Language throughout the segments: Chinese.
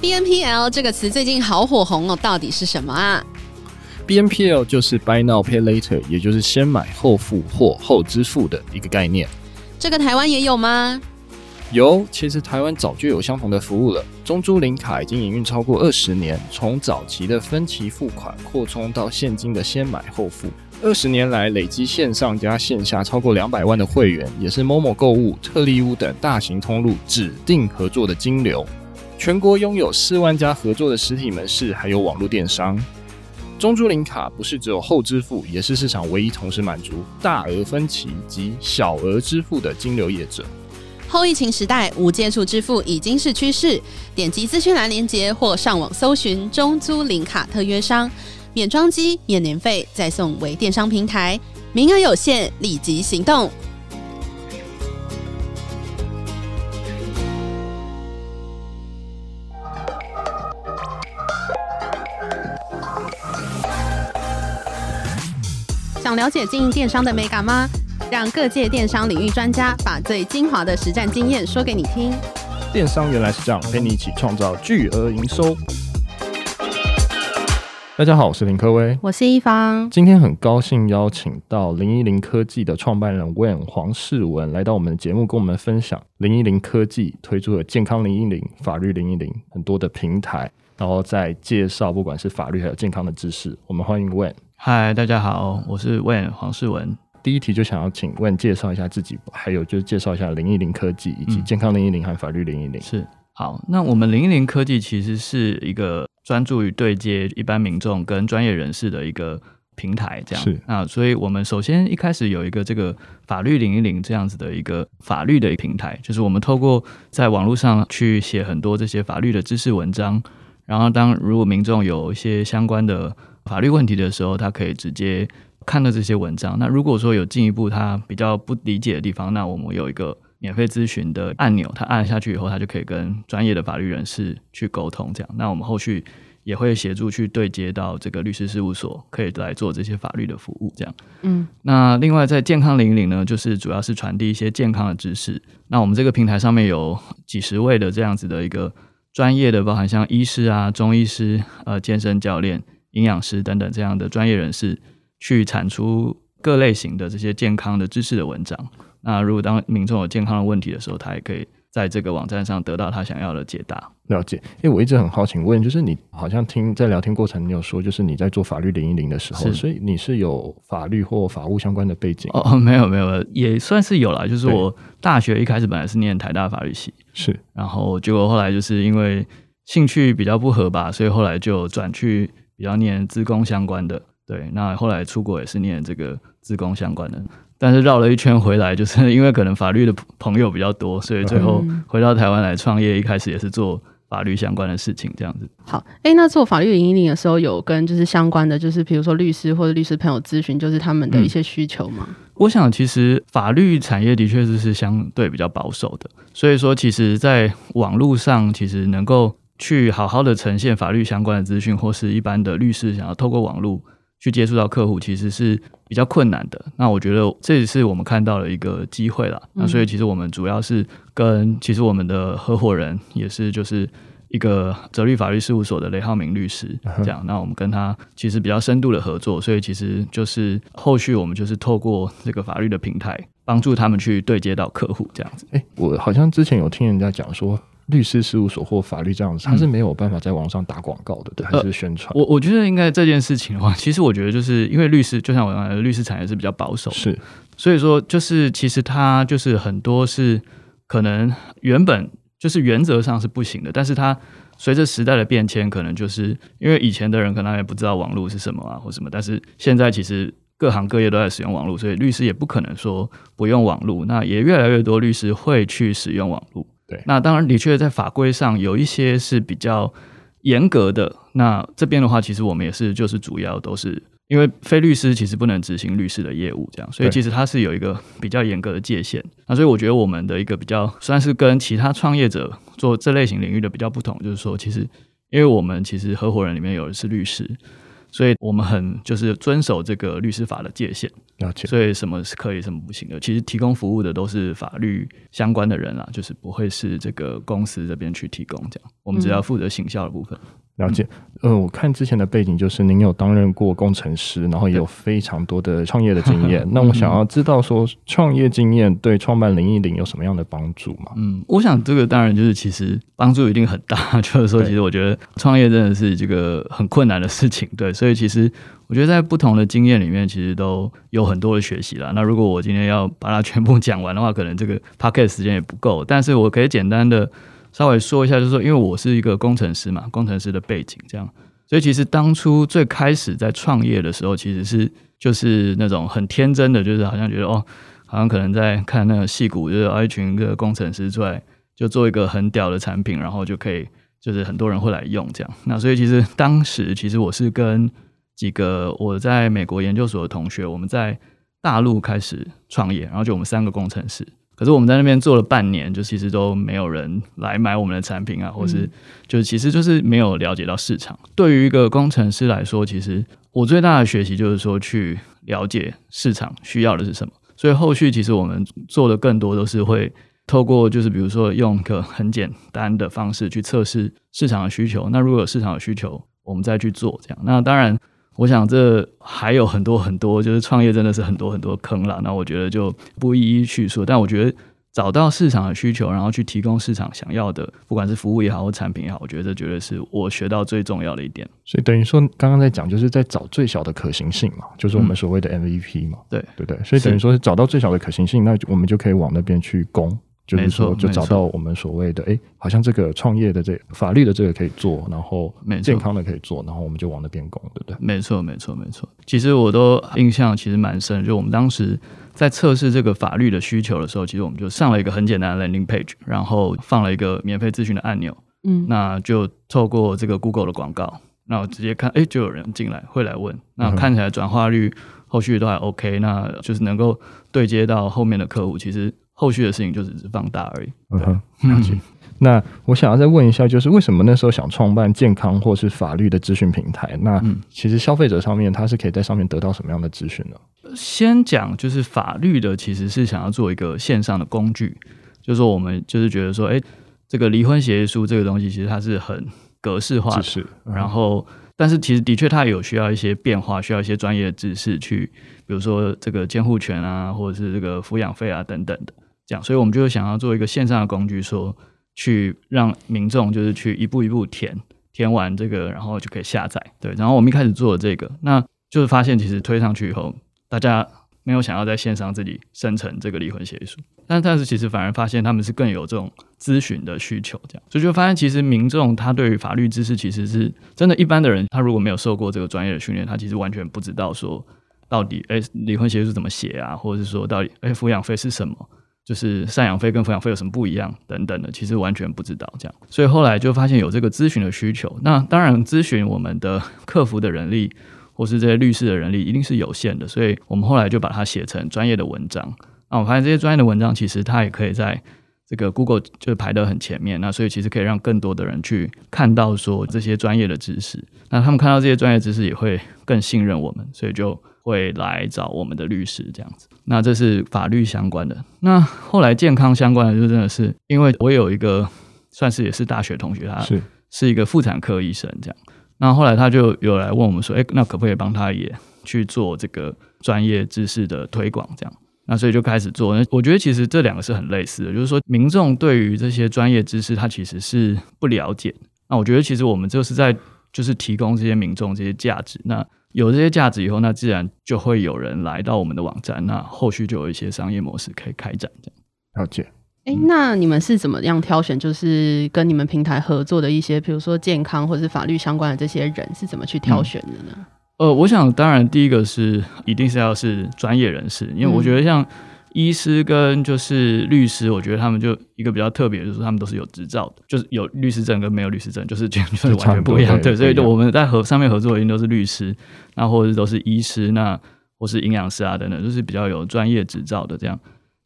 BNPL 这个词最近好火红哦，到底是什么啊？BNPL 就是 Buy Now Pay Later，也就是先买后付或后支付的一个概念。这个台湾也有吗？有，其实台湾早就有相同的服务了。中租零卡已经营运超过二十年，从早期的分期付款扩充到现金的先买后付，二十年来累积线上加线下超过两百万的会员，也是 Momo 购物、特利屋等大型通路指定合作的金流。全国拥有四万家合作的实体门市，还有网络电商。中租零卡不是只有后支付，也是市场唯一同时满足大额分期及小额支付的金流业者。后疫情时代，无接触支付已经是趋势。点击资讯栏链接或上网搜寻中租零卡特约商，免装机、免年费，再送微电商平台，名额有限，立即行动。了解经营电商的美感吗？让各界电商领域专家把最精华的实战经验说给你听。电商原来是这样，陪你一起创造巨额营收。大家好，我是林科威，我是一方。今天很高兴邀请到零一零科技的创办人 Wen 黄世文来到我们的节目，跟我们分享零一零科技推出的健康零一零、法律零一零很多的平台，然后再介绍不管是法律还有健康的知识。我们欢迎 Wen。嗨，大家好，我是 Wen 黄世文。第一题就想要请问介绍一下自己，还有就是介绍一下零一零科技以及健康零一零和法律零一零。是，好，那我们零一零科技其实是一个专注于对接一般民众跟专业人士的一个平台，这样是。那所以我们首先一开始有一个这个法律零一零这样子的一个法律的一个平台，就是我们透过在网络上去写很多这些法律的知识文章，然后当如果民众有一些相关的法律问题的时候，他可以直接。看到这些文章，那如果说有进一步他比较不理解的地方，那我们有一个免费咨询的按钮，他按下去以后，他就可以跟专业的法律人士去沟通。这样，那我们后续也会协助去对接到这个律师事务所，可以来做这些法律的服务。这样，嗯，那另外在健康零一零呢，就是主要是传递一些健康的知识。那我们这个平台上面有几十位的这样子的一个专业的，包含像医师啊、中医师、呃、健身教练、营养师等等这样的专业人士。去产出各类型的这些健康的知识的文章。那如果当民众有健康的问题的时候，他也可以在这个网站上得到他想要的解答。了解。因为我一直很好奇问，就是你好像听在聊天过程，你有说，就是你在做法律零一零的时候，所以你是有法律或法务相关的背景？哦，没有没有，也算是有啦。就是我大学一开始本来是念台大法律系，是，然后结果后来就是因为兴趣比较不合吧，所以后来就转去比较念资工相关的。对，那后来出国也是念这个资工相关的，但是绕了一圈回来，就是 因为可能法律的朋友比较多，所以最后回到台湾来创业。一开始也是做法律相关的事情，这样子。好，哎、欸，那做法律零一零的时候，有跟就是相关的，就是比如说律师或者律师朋友咨询，就是他们的一些需求吗？嗯、我想，其实法律产业的确是是相对比较保守的，所以说，其实在网络上，其实能够去好好的呈现法律相关的资讯，或是一般的律师想要透过网络。去接触到客户其实是比较困难的。那我觉得这也是我们看到了一个机会了。那所以其实我们主要是跟其实我们的合伙人也是就是一个泽律法律事务所的雷浩明律师这样。那我们跟他其实比较深度的合作，所以其实就是后续我们就是透过这个法律的平台帮助他们去对接到客户这样子。诶，我好像之前有听人家讲说。律师事务所或法律这样子，他是没有办法在网上打广告的，对、嗯，还是宣传？我我觉得应该这件事情的话，其实我觉得就是因为律师，就像我刚才的律师产业是比较保守，是，所以说就是其实他就是很多是可能原本就是原则上是不行的，但是他随着时代的变迁，可能就是因为以前的人可能也不知道网络是什么啊或什么，但是现在其实各行各业都在使用网络，所以律师也不可能说不用网络，那也越来越多律师会去使用网络。对，那当然的确在法规上有一些是比较严格的。那这边的话，其实我们也是，就是主要都是因为非律师其实不能执行律师的业务，这样，所以其实它是有一个比较严格的界限。那所以我觉得我们的一个比较算是跟其他创业者做这类型领域的比较不同，就是说，其实因为我们其实合伙人里面有的是律师。所以我们很就是遵守这个律师法的界限。了解。所以什么是可以，什么不行的？其实提供服务的都是法律相关的人啦，就是不会是这个公司这边去提供这样。我们只要负责行销的部分。嗯了解，呃，我看之前的背景就是您有担任过工程师，然后也有非常多的创业的经验。那我想要知道说，创业经验对创办零一零有什么样的帮助吗？嗯，我想这个当然就是其实帮助一定很大。就是说，其实我觉得创业真的是这个很困难的事情，对，所以其实我觉得在不同的经验里面，其实都有很多的学习啦。那如果我今天要把它全部讲完的话，可能这个 podcast 时间也不够，但是我可以简单的。稍微说一下，就是说，因为我是一个工程师嘛，工程师的背景这样，所以其实当初最开始在创业的时候，其实是就是那种很天真的，就是好像觉得哦，好像可能在看那个戏骨，就是一群个工程师出来就做一个很屌的产品，然后就可以就是很多人会来用这样。那所以其实当时其实我是跟几个我在美国研究所的同学，我们在大陆开始创业，然后就我们三个工程师。可是我们在那边做了半年，就其实都没有人来买我们的产品啊，或是就是其实就是没有了解到市场。对于一个工程师来说，其实我最大的学习就是说去了解市场需要的是什么。所以后续其实我们做的更多都是会透过就是比如说用一个很简单的方式去测试市场的需求。那如果有市场的需求，我们再去做这样。那当然。我想这还有很多很多，就是创业真的是很多很多坑了。那我觉得就不一一叙述。但我觉得找到市场的需求，然后去提供市场想要的，不管是服务也好或产品也好，我觉得这绝对是我学到最重要的一点。所以等于说，刚刚在讲就是在找最小的可行性嘛，就是我们所谓的 MVP 嘛。对对对。所以等于说是找到最小的可行性，那我们就可以往那边去攻。就是说，就找到我们所谓的，哎，好像这个创业的这个法律的这个可以做，然后健康的可以做，然后我们就往那边攻，对不对？没错，没错，没错。其实我都印象其实蛮深，就我们当时在测试这个法律的需求的时候，其实我们就上了一个很简单的 landing page，然后放了一个免费咨询的按钮，嗯，那就透过这个 Google 的广告，那我直接看，哎，就有人进来会来问，那看起来转化率后续都还 OK，那就是能够对接到后面的客户，其实。后续的事情就只是放大而已。嗯哼，了解。那我想要再问一下，就是为什么那时候想创办健康或是法律的咨询平台？那其实消费者上面他是可以在上面得到什么样的资讯呢？先讲就是法律的，其实是想要做一个线上的工具，就是说我们就是觉得说，哎，这个离婚协议书这个东西其实它是很格式化的，是然后。但是其实的确，它有需要一些变化，需要一些专业的知识去，比如说这个监护权啊，或者是这个抚养费啊等等的，这样。所以我们就想要做一个线上的工具，说去让民众就是去一步一步填，填完这个，然后就可以下载。对，然后我们一开始做了这个，那就是发现其实推上去以后，大家。没有想要在线上自己生成这个离婚协议书，但但是其实反而发现他们是更有这种咨询的需求，这样，所以就发现其实民众他对于法律知识其实是真的，一般的人他如果没有受过这个专业的训练，他其实完全不知道说到底哎离婚协议书怎么写啊，或者是说到底哎抚养费是什么，就是赡养费跟抚养费有什么不一样等等的，其实完全不知道这样，所以后来就发现有这个咨询的需求，那当然咨询我们的客服的人力。或是这些律师的人力一定是有限的，所以我们后来就把它写成专业的文章。那我发现这些专业的文章其实它也可以在这个 Google 就排得很前面。那所以其实可以让更多的人去看到说这些专业的知识。那他们看到这些专业知识也会更信任我们，所以就会来找我们的律师这样子。那这是法律相关的。那后来健康相关的就真的是，因为我有一个算是也是大学同学，他是是一个妇产科医生这样。那后来他就有来问我们说，哎，那可不可以帮他也去做这个专业知识的推广？这样，那所以就开始做。那我觉得其实这两个是很类似的，就是说民众对于这些专业知识他其实是不了解。那我觉得其实我们就是在就是提供这些民众这些价值。那有这些价值以后，那自然就会有人来到我们的网站，那后续就有一些商业模式可以开展。这样，了解。哎，那你们是怎么样挑选？就是跟你们平台合作的一些，比如说健康或者是法律相关的这些人，是怎么去挑选的呢？嗯、呃，我想当然第一个是一定是要是专业人士，因为我觉得像医师跟就是律师，我觉得他们就一个比较特别，就是他们都是有执照的，就是有律师证跟没有律师证，就是就是完全不一样。对，所以我们在合上面合作的一定都是律师，那或者是都是医师，那或是营养师啊等等，就是比较有专业执照的这样。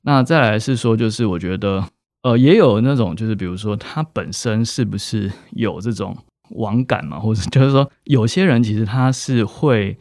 那再来是说，就是我觉得，呃，也有那种，就是比如说他本身是不是有这种网感嘛，或者就是说，有些人其实他是会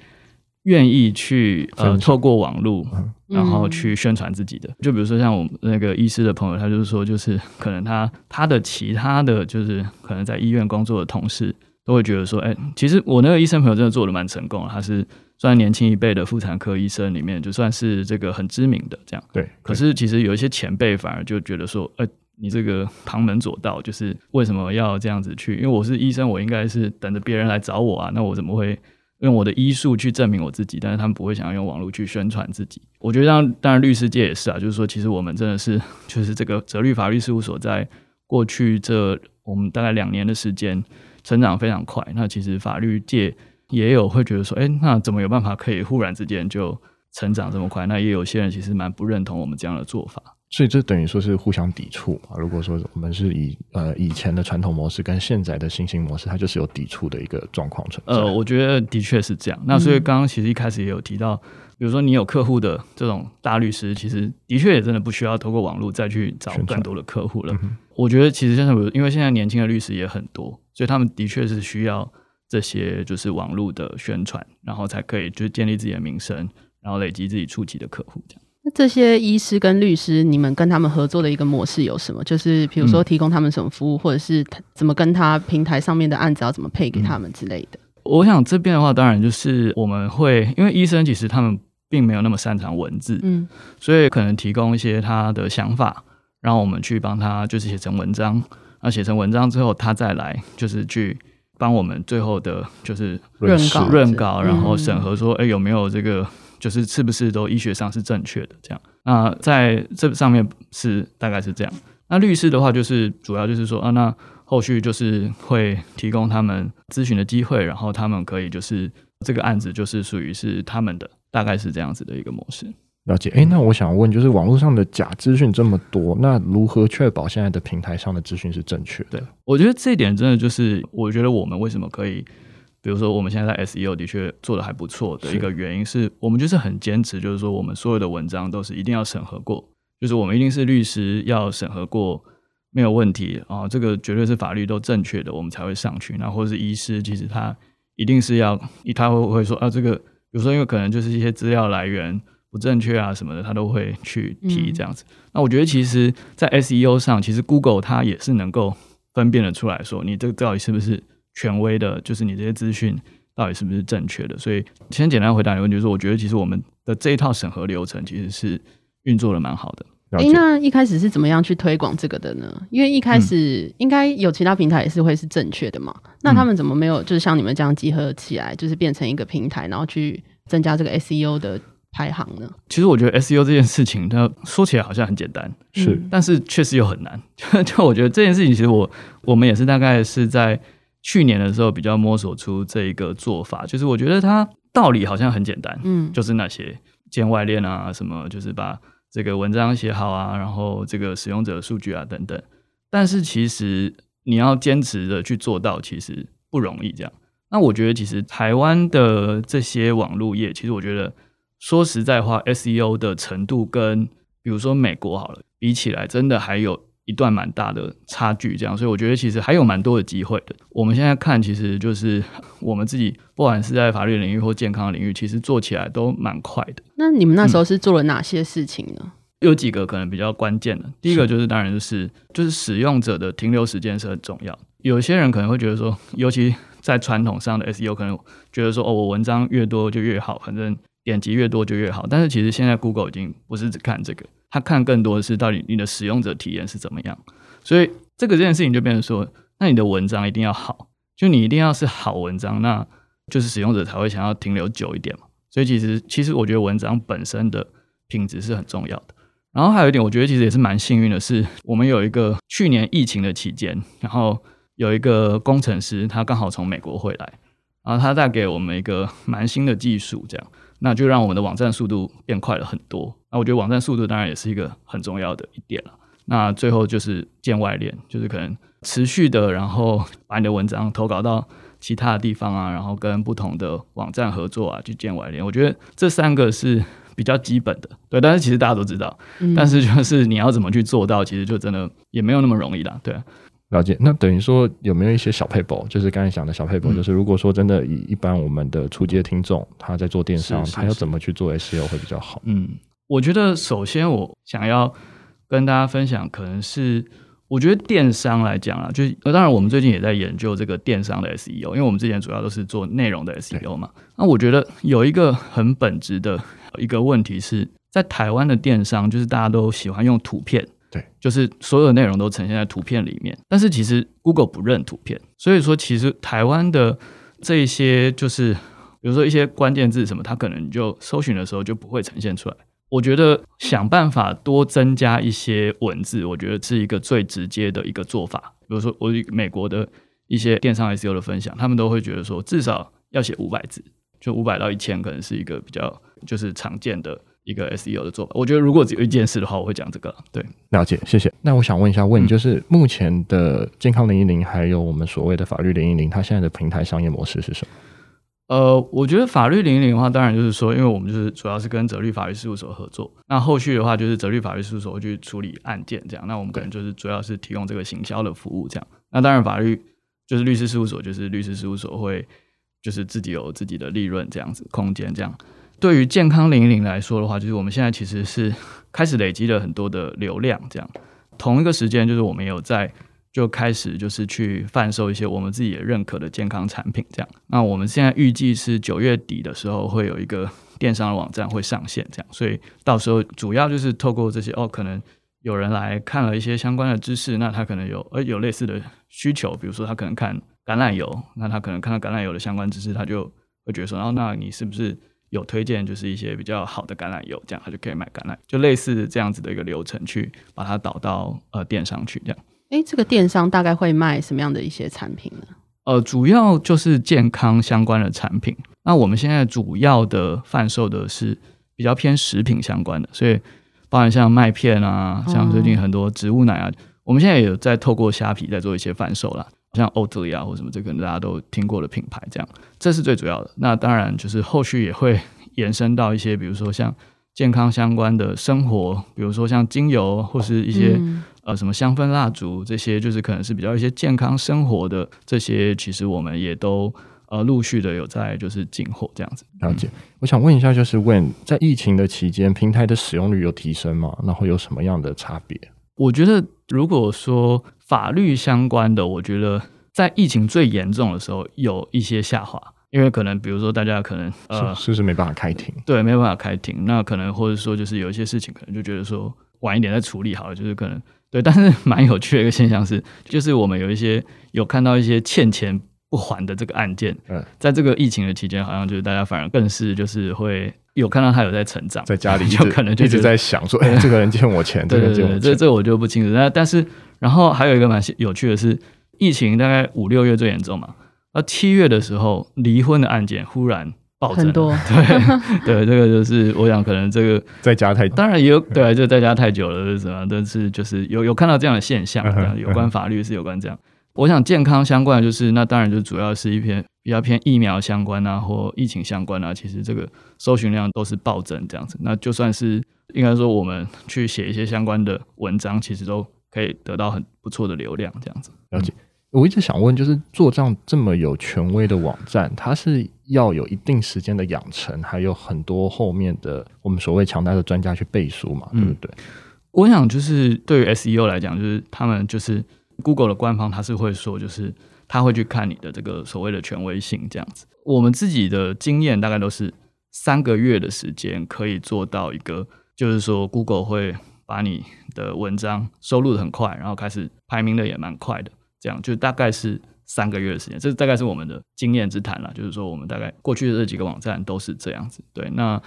愿意去呃透过网络，然后去宣传自己的。就比如说像我们那个医师的朋友，他就是说，就是 可能他他的其他的就是可能在医院工作的同事都会觉得说，哎，其实我那个医生朋友真的做的蛮成功，他是。算年轻一辈的妇产科医生里面，就算是这个很知名的这样。对。可是其实有一些前辈反而就觉得说，呃，你这个旁门左道，就是为什么要这样子去？因为我是医生，我应该是等着别人来找我啊。那我怎么会用我的医术去证明我自己？但是他们不会想要用网络去宣传自己。我觉得，当当然律师界也是啊，就是说，其实我们真的是，就是这个泽律法律事务所在过去这我们大概两年的时间，成长非常快。那其实法律界。也有会觉得说，哎、那怎么有办法可以忽然之间就成长这么快？那也有些人其实蛮不认同我们这样的做法，所以这等于说是互相抵触嘛。如果说我们是以呃以前的传统模式跟现在的新兴模式，它就是有抵触的一个状况存在。呃，我觉得的确是这样。那所以刚刚其实一开始也有提到，比如说你有客户的这种大律师，其实的确也真的不需要透过网络再去找更多的客户了。我觉得其实现在，因为现在年轻的律师也很多，所以他们的确是需要。这些就是网络的宣传，然后才可以就是建立自己的名声，然后累积自己初期的客户。这样，那这些医师跟律师，你们跟他们合作的一个模式有什么？就是比如说提供他们什么服务，嗯、或者是怎么跟他平台上面的案子要怎么配给他们之类的。我想这边的话，当然就是我们会，因为医生其实他们并没有那么擅长文字，嗯，所以可能提供一些他的想法，然后我们去帮他就是写成文章，那写成文章之后，他再来就是去。帮我们最后的就是润稿，润稿，然后审核说，哎、嗯，有没有这个，就是是不是都医学上是正确的这样？那在这上面是大概是这样。那律师的话，就是主要就是说啊，那后续就是会提供他们咨询的机会，然后他们可以就是这个案子就是属于是他们的，大概是这样子的一个模式。了解，哎，那我想问，就是网络上的假资讯这么多，那如何确保现在的平台上的资讯是正确的？对，我觉得这一点真的就是，我觉得我们为什么可以，比如说我们现在在 SEO 的确做的还不错的一个原因是，是我们就是很坚持，就是说我们所有的文章都是一定要审核过，就是我们一定是律师要审核过没有问题啊，这个绝对是法律都正确的，我们才会上去。那或者是医师，其实他一定是要，他会会说啊，这个比如说因为可能就是一些资料来源。不正确啊什么的，他都会去提这样子。嗯、那我觉得其实，在 SEO 上，其实 Google 它也是能够分辨的出来说，你这个到底是不是权威的，就是你这些资讯到底是不是正确的。所以，先简单回答你的问题，就是我觉得其实我们的这一套审核流程其实是运作的蛮好的。诶、欸，那一开始是怎么样去推广这个的呢？因为一开始应该有其他平台也是会是正确的嘛。嗯、那他们怎么没有就是像你们这样集合起来，就是变成一个平台，然后去增加这个 SEO 的？排行呢？其实我觉得 SEO 这件事情，它说起来好像很简单，是，但是确实又很难。就 就我觉得这件事情，其实我我们也是大概是在去年的时候比较摸索出这一个做法。就是我觉得它道理好像很简单，嗯，就是那些建外链啊，什么就是把这个文章写好啊，然后这个使用者数据啊等等。但是其实你要坚持的去做到，其实不容易。这样，那我觉得其实台湾的这些网络业，其实我觉得。说实在话，SEO 的程度跟比如说美国好了比起来，真的还有一段蛮大的差距。这样，所以我觉得其实还有蛮多的机会的。我们现在看，其实就是我们自己，不管是在法律领域或健康领域，其实做起来都蛮快的。那你们那时候是做了哪些事情呢？嗯，有几个可能比较关键的。第一个就是，当然就是就是使用者的停留时间是很重要。有些人可能会觉得说，尤其在传统上的 SEO，可能觉得说，哦，我文章越多就越好，反正。点击越多就越好，但是其实现在 Google 已经不是只看这个，他看更多的是到底你的使用者体验是怎么样。所以这个这件事情就变成说，那你的文章一定要好，就你一定要是好文章，那就是使用者才会想要停留久一点嘛。所以其实其实我觉得文章本身的品质是很重要的。然后还有一点，我觉得其实也是蛮幸运的是，我们有一个去年疫情的期间，然后有一个工程师他刚好从美国回来，然后他带给我们一个蛮新的技术，这样。那就让我们的网站速度变快了很多。那我觉得网站速度当然也是一个很重要的一点了。那最后就是建外链，就是可能持续的，然后 把你的文章投稿到其他的地方啊，然后跟不同的网站合作啊，去建外链。我觉得这三个是比较基本的，对。但是其实大家都知道，嗯、但是就是你要怎么去做到，其实就真的也没有那么容易啦，对。了解。那等于说有没有一些小撇步，就是刚才讲的小撇步，嗯、就是如果说真的以一般我们的初阶听众，他在做电商，是是是他要怎么去做 SEO 会比较好？嗯，我觉得首先我想要跟大家分享，可能是我觉得电商来讲啊，就是当然我们最近也在研究这个电商的 SEO，因为我们之前主要都是做内容的 SEO 嘛。那我觉得有一个很本质的一个问题是在台湾的电商，就是大家都喜欢用图片。对，就是所有的内容都呈现在图片里面，但是其实 Google 不认图片，所以说其实台湾的这一些就是，比如说一些关键字什么，它可能就搜寻的时候就不会呈现出来。我觉得想办法多增加一些文字，我觉得是一个最直接的一个做法。比如说我美国的一些电商 SEO 的分享，他们都会觉得说至少要写五百字，就五百到一千可能是一个比较就是常见的。一个 SEO 的做法，我觉得如果只有一件事的话，我会讲这个。对，了解，谢谢。那我想问一下，问你就是目前的健康零一零，还有我们所谓的法律零一零，它现在的平台商业模式是什么？呃，我觉得法律零一零的话，当然就是说，因为我们就是主要是跟泽律法律事务所合作，那后续的话就是泽律法律事务所会去处理案件，这样。那我们可能就是主要是提供这个行销的服务，这样。那当然法律就是律师事务所，就是律师事务所会就是自己有自己的利润这样子空间这样。对于健康零一零来说的话，就是我们现在其实是 开始累积了很多的流量，这样同一个时间，就是我们有在就开始就是去贩售一些我们自己也认可的健康产品，这样。那我们现在预计是九月底的时候会有一个电商的网站会上线，这样。所以到时候主要就是透过这些哦，可能有人来看了一些相关的知识，那他可能有呃有类似的需求，比如说他可能看橄榄油，那他可能看到橄榄油的相关知识，他就会觉得说，哦那你是不是？有推荐就是一些比较好的橄榄油，这样他就可以买橄榄，就类似这样子的一个流程去把它导到呃电商去这样。哎、欸，这个电商大概会卖什么样的一些产品呢？呃，主要就是健康相关的产品。那我们现在主要的贩售的是比较偏食品相关的，所以包含像麦片啊，像最近很多植物奶啊，哦、我们现在也有在透过虾皮在做一些贩售啦。像 Oatly 啊或什么，这个大家都听过的品牌，这样这是最主要的。那当然就是后续也会 延伸到一些，比如说像健康相关的生活，比如说像精油或是一些、嗯、呃什么香氛蜡烛这些，就是可能是比较一些健康生活的这些，其实我们也都呃陆续的有在就是进货这样子。了解，我想问一下，就是 When 在疫情的期间，平台的使用率有提升吗？然后有什么样的差别？我觉得如果说。法律相关的，我觉得在疫情最严重的时候有一些下滑，因为可能比如说大家可能呃是不是没办法开庭？对，没办法开庭，那可能或者说就是有一些事情可能就觉得说晚一点再处理好了，就是可能对。但是蛮有趣的一个现象是，就是我们有一些有看到一些欠钱不还的这个案件，嗯，在这个疫情的期间，好像就是大家反而更是就是会。有看到他有在成长，在家里就可能就一直在想说，哎，这个人欠我钱，这个人欠我钱，这这我就不清楚。那但是，然后还有一个蛮有趣的是，疫情大概五六月最严重嘛，那七月的时候，离婚的案件忽然暴增，很多。对对，这个就是我想可能这个 在家太，当然也有对，就在家太久了是什么？但是就是有有看到这样的现象，这样有关法律是有关这样。我想健康相关的就是那当然就主要是一篇。比较偏疫苗相关啊，或疫情相关啊，其实这个搜寻量都是暴增这样子。那就算是应该说我们去写一些相关的文章，其实都可以得到很不错的流量这样子。了解。我一直想问，就是做这样这么有权威的网站，它是要有一定时间的养成，还有很多后面的我们所谓强大的专家去背书嘛，对不对？嗯，我想就是对于 SEO 来讲，就是他们就是 Google 的官方，他是会说就是。他会去看你的这个所谓的权威性，这样子。我们自己的经验大概都是三个月的时间可以做到一个，就是说 Google 会把你的文章收录的很快，然后开始排名的也蛮快的，这样就大概是三个月的时间。这大概是我们的经验之谈了，就是说我们大概过去的这几个网站都是这样子。对，那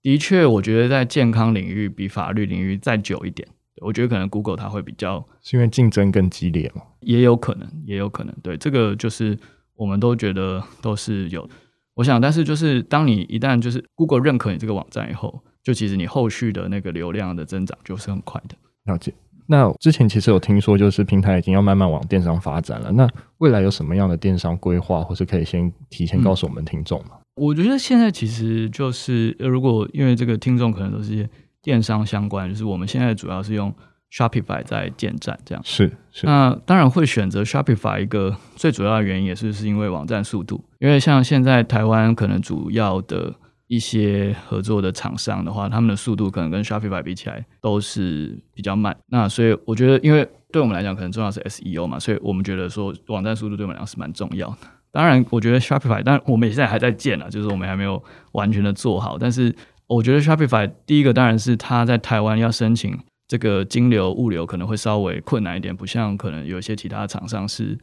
的确，我觉得在健康领域比法律领域再久一点。我觉得可能 Google 它会比较，是因为竞争更激烈嘛？也有可能，也有可能。对，这个就是我们都觉得都是有。我想，但是就是当你一旦就是 Google 认可你这个网站以后，就其实你后续的那个流量的增长就是很快的。了解。那之前其实有听说，就是平台已经要慢慢往电商发展了。那未来有什么样的电商规划，或是可以先提前告诉我们听众吗？嗯，我觉得现在其实就是，如果因为这个听众可能都是。电商相关，就是我们现在主要是用 Shopify 在建站，这样是是。那当然会选择 Shopify 一个最主要的原因也是是因为网站速度，因为像现在台湾可能主要的一些合作的厂商的话，他们的速度可能跟 Shopify 比起来都是比较慢。那所以我觉得，因为对我们来讲，可能重要是 SEO 嘛，所以我们觉得说网站速度对我们来讲是蛮重要的。当然，我觉得 Shopify，但我们现在还在建啊，就是我们还没有完全的做好。但是我觉得 Shopify 第一个当然是它在台湾要申请这个金流物流可能会稍微困难一点，不像可能有一些其他厂商是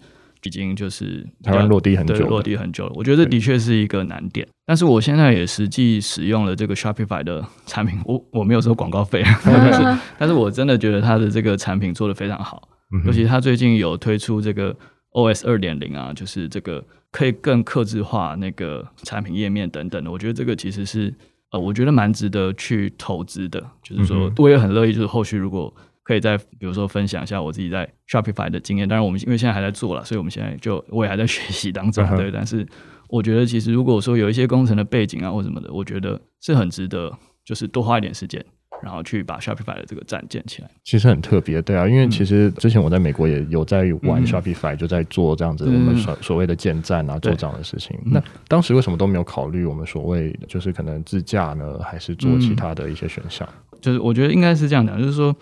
已经就是台湾落地很久，落地很久了。我觉得这的确是一个难点。但是我现在也实际使用了这个 Shopify 的产品，我我没有收广告费，但是但是我真的觉得它的这个产品做得非常好，尤其它最近有推出这个。OS 二点零啊，就是这个可以更克制化那个产品页面等等的，我觉得这个其实是呃，我觉得蛮值得去投资的。就是说，我也很乐意，就是后续如果可以再比如说分享一下我自己在 Shopify 的经验。当然，我们因为现在还在做了，所以我们现在就我也还在学习当中，对。但是我觉得其实如果说有一些工程的背景啊或什么的，我觉得是很值得，就是多花一点时间。然后去把 Shopify 的这个站建起来，其实很特别，对啊，因为其实之前我在美国也有在玩 Shopify，、嗯、就在做这样子我们所所谓的建站啊，嗯、做这样的事情。那当时为什么都没有考虑我们所谓就是可能自驾呢，还是做其他的一些选项？就是我觉得应该是这样讲，就是说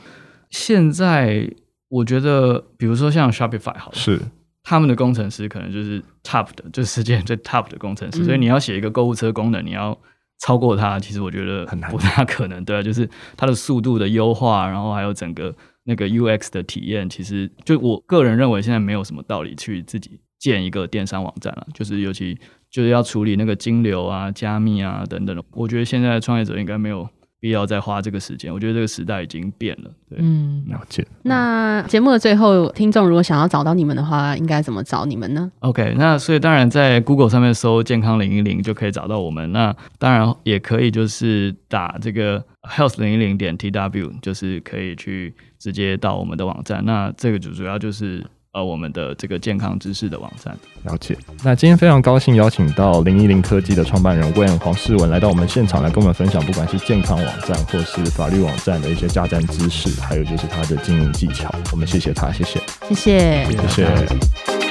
现在我觉得，比如说像 Shopify 好了，是他们的工程师可能就是 top 的，就是世界最 top 的工程师，嗯、所以你要写一个购物车功能，你要。超过它，其实我觉得很难，不大可能。对啊，就是它的速度的优化，然后还有整个那个 UX 的体验，其实就我个人认为，现在没有什么道理去自己建一个电商网站了。就是尤其就是要处理那个金流啊、加密啊等等的，我觉得现在创业者应该没有。必要再花这个时间，我觉得这个时代已经变了。对，嗯，了解。那节目的最后，听众如果想要找到你们的话，应该怎么找你们呢？OK，那所以当然在 Google 上面搜“健康零一零”就可以找到我们。那当然也可以就是打这个 health 零一零点 tw，就是可以去直接到我们的网站。那这个主主要就是。呃，我们的这个健康知识的网站，了解。那今天非常高兴邀请到零一零科技的创办人 Wayne 黄世文来到我们现场，来跟我们分享，不管是健康网站或是法律网站的一些加站知识，还有就是他的经营技巧。我们谢谢他，谢谢，谢谢，谢谢。